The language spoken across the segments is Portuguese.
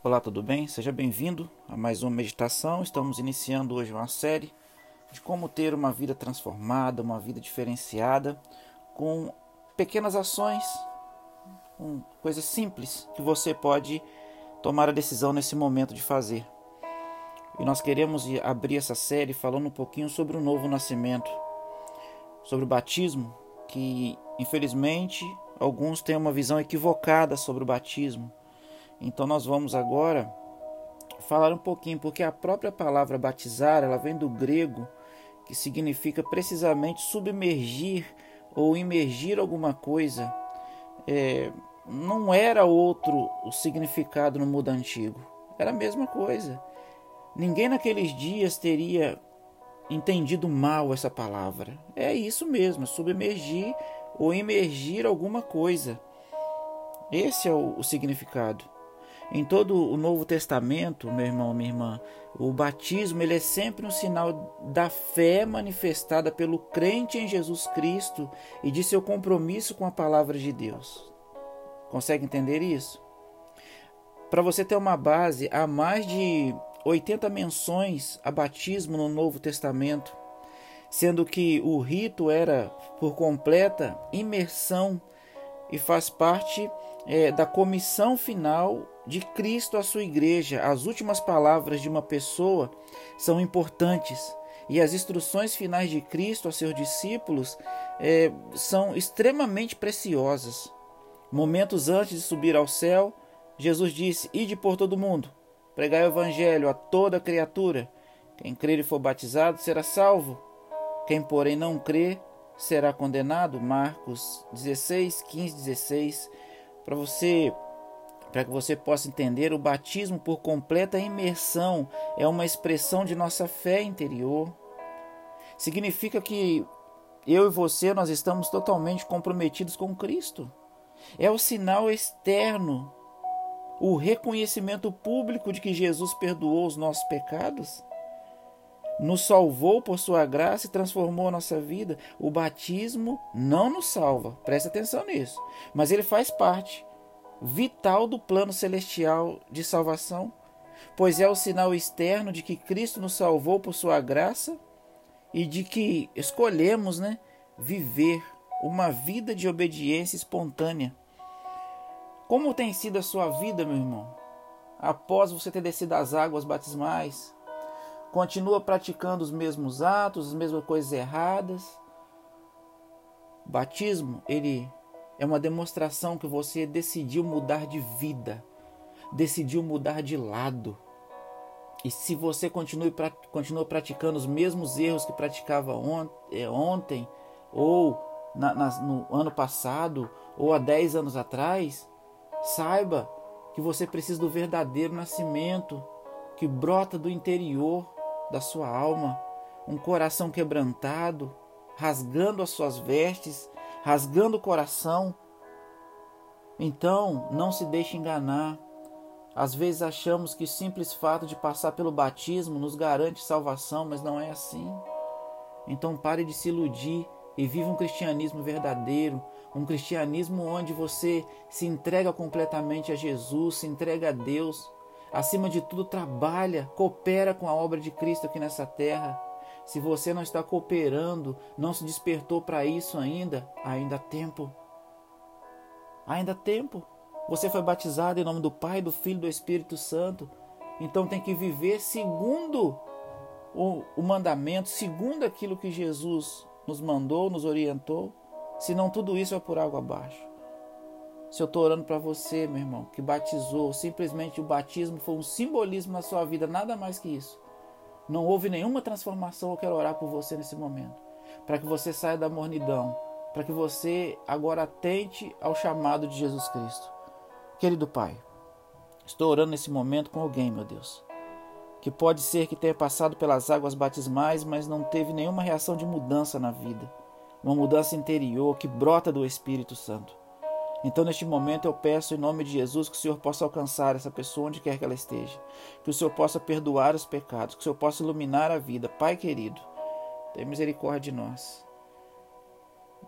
Olá, tudo bem? Seja bem-vindo a mais uma meditação. Estamos iniciando hoje uma série de como ter uma vida transformada, uma vida diferenciada, com pequenas ações, com coisas simples que você pode tomar a decisão nesse momento de fazer. E nós queremos abrir essa série falando um pouquinho sobre o novo nascimento, sobre o batismo, que infelizmente alguns têm uma visão equivocada sobre o batismo então nós vamos agora falar um pouquinho, porque a própria palavra batizar, ela vem do grego, que significa precisamente submergir ou imergir alguma coisa. É, não era outro o significado no mundo antigo, era a mesma coisa. Ninguém naqueles dias teria entendido mal essa palavra. É isso mesmo, submergir ou imergir alguma coisa. Esse é o, o significado. Em todo o Novo Testamento, meu irmão, minha irmã, o batismo ele é sempre um sinal da fé manifestada pelo crente em Jesus Cristo e de seu compromisso com a palavra de Deus. Consegue entender isso? Para você ter uma base, há mais de 80 menções a batismo no Novo Testamento, sendo que o rito era por completa imersão e faz parte é, da comissão final de Cristo à sua igreja. As últimas palavras de uma pessoa são importantes e as instruções finais de Cristo a seus discípulos é, são extremamente preciosas. Momentos antes de subir ao céu, Jesus disse: Ide por todo mundo, pregai o evangelho a toda criatura. Quem crer e for batizado será salvo. Quem, porém, não crê será condenado. Marcos 16, 15, 16. Para você para que você possa entender, o batismo por completa imersão é uma expressão de nossa fé interior. Significa que eu e você nós estamos totalmente comprometidos com Cristo. É o sinal externo, o reconhecimento público de que Jesus perdoou os nossos pecados nos salvou por sua graça e transformou a nossa vida. O batismo não nos salva, preste atenção nisso, mas ele faz parte vital do plano celestial de salvação, pois é o sinal externo de que Cristo nos salvou por sua graça e de que escolhemos, né, viver uma vida de obediência espontânea. Como tem sido a sua vida, meu irmão? Após você ter descido as águas batismais, continua praticando os mesmos atos, as mesmas coisas erradas. Batismo, ele é uma demonstração que você decidiu mudar de vida, decidiu mudar de lado. E se você continue, continua praticando os mesmos erros que praticava é, ontem, ou na, na, no ano passado, ou há 10 anos atrás, saiba que você precisa do verdadeiro nascimento que brota do interior da sua alma, um coração quebrantado, rasgando as suas vestes, rasgando o coração. Então, não se deixe enganar. Às vezes achamos que o simples fato de passar pelo batismo nos garante salvação, mas não é assim. Então pare de se iludir e viva um cristianismo verdadeiro, um cristianismo onde você se entrega completamente a Jesus, se entrega a Deus, Acima de tudo, trabalha, coopera com a obra de Cristo aqui nessa terra. Se você não está cooperando, não se despertou para isso ainda, ainda há tempo. Ainda há tempo. Você foi batizado em nome do Pai, do Filho e do Espírito Santo. Então tem que viver segundo o, o mandamento, segundo aquilo que Jesus nos mandou, nos orientou. Senão tudo isso é por água abaixo. Se eu estou orando para você, meu irmão, que batizou, simplesmente o batismo foi um simbolismo na sua vida, nada mais que isso. Não houve nenhuma transformação, eu quero orar por você nesse momento. Para que você saia da mornidão, para que você agora atente ao chamado de Jesus Cristo. Querido Pai, estou orando nesse momento com alguém, meu Deus, que pode ser que tenha passado pelas águas batismais, mas não teve nenhuma reação de mudança na vida, uma mudança interior que brota do Espírito Santo. Então, neste momento, eu peço em nome de Jesus que o Senhor possa alcançar essa pessoa onde quer que ela esteja, que o Senhor possa perdoar os pecados, que o Senhor possa iluminar a vida. Pai querido, tenha misericórdia de nós.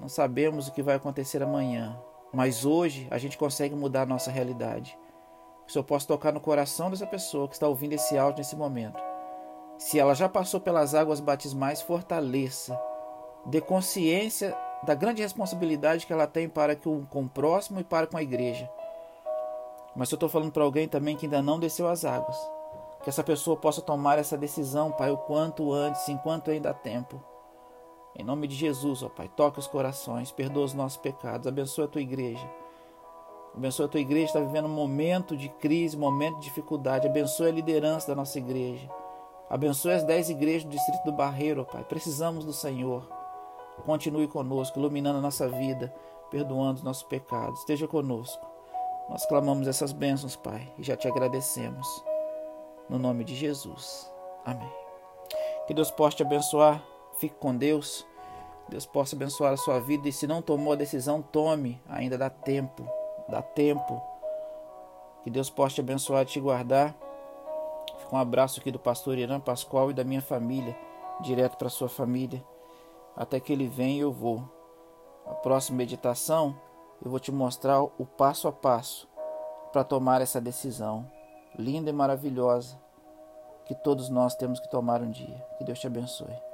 Não sabemos o que vai acontecer amanhã, mas hoje a gente consegue mudar a nossa realidade. Que o Senhor possa tocar no coração dessa pessoa que está ouvindo esse áudio nesse momento. Se ela já passou pelas águas batismais, fortaleça. Dê consciência da grande responsabilidade que ela tem para com o próximo e para com a igreja. Mas eu estou falando para alguém também que ainda não desceu as águas. Que essa pessoa possa tomar essa decisão, Pai, o quanto antes, enquanto ainda há tempo. Em nome de Jesus, ó Pai, toque os corações, perdoa os nossos pecados, abençoa a tua igreja. Abençoa a tua igreja, está vivendo um momento de crise, momento de dificuldade. Abençoa a liderança da nossa igreja. Abençoe as dez igrejas do distrito do Barreiro, ó Pai. Precisamos do Senhor. Continue conosco, iluminando a nossa vida, perdoando os nossos pecados. Esteja conosco. Nós clamamos essas bênçãos, Pai, e já te agradecemos. No nome de Jesus. Amém. Que Deus possa te abençoar. Fique com Deus. Deus possa abençoar a sua vida. E se não tomou a decisão, tome. Ainda dá tempo. Dá tempo. Que Deus possa te abençoar e te guardar. Fica um abraço aqui do pastor Irã Pascoal e da minha família. Direto para sua família. Até que ele venha eu vou. A próxima meditação eu vou te mostrar o passo a passo para tomar essa decisão linda e maravilhosa que todos nós temos que tomar um dia. Que Deus te abençoe.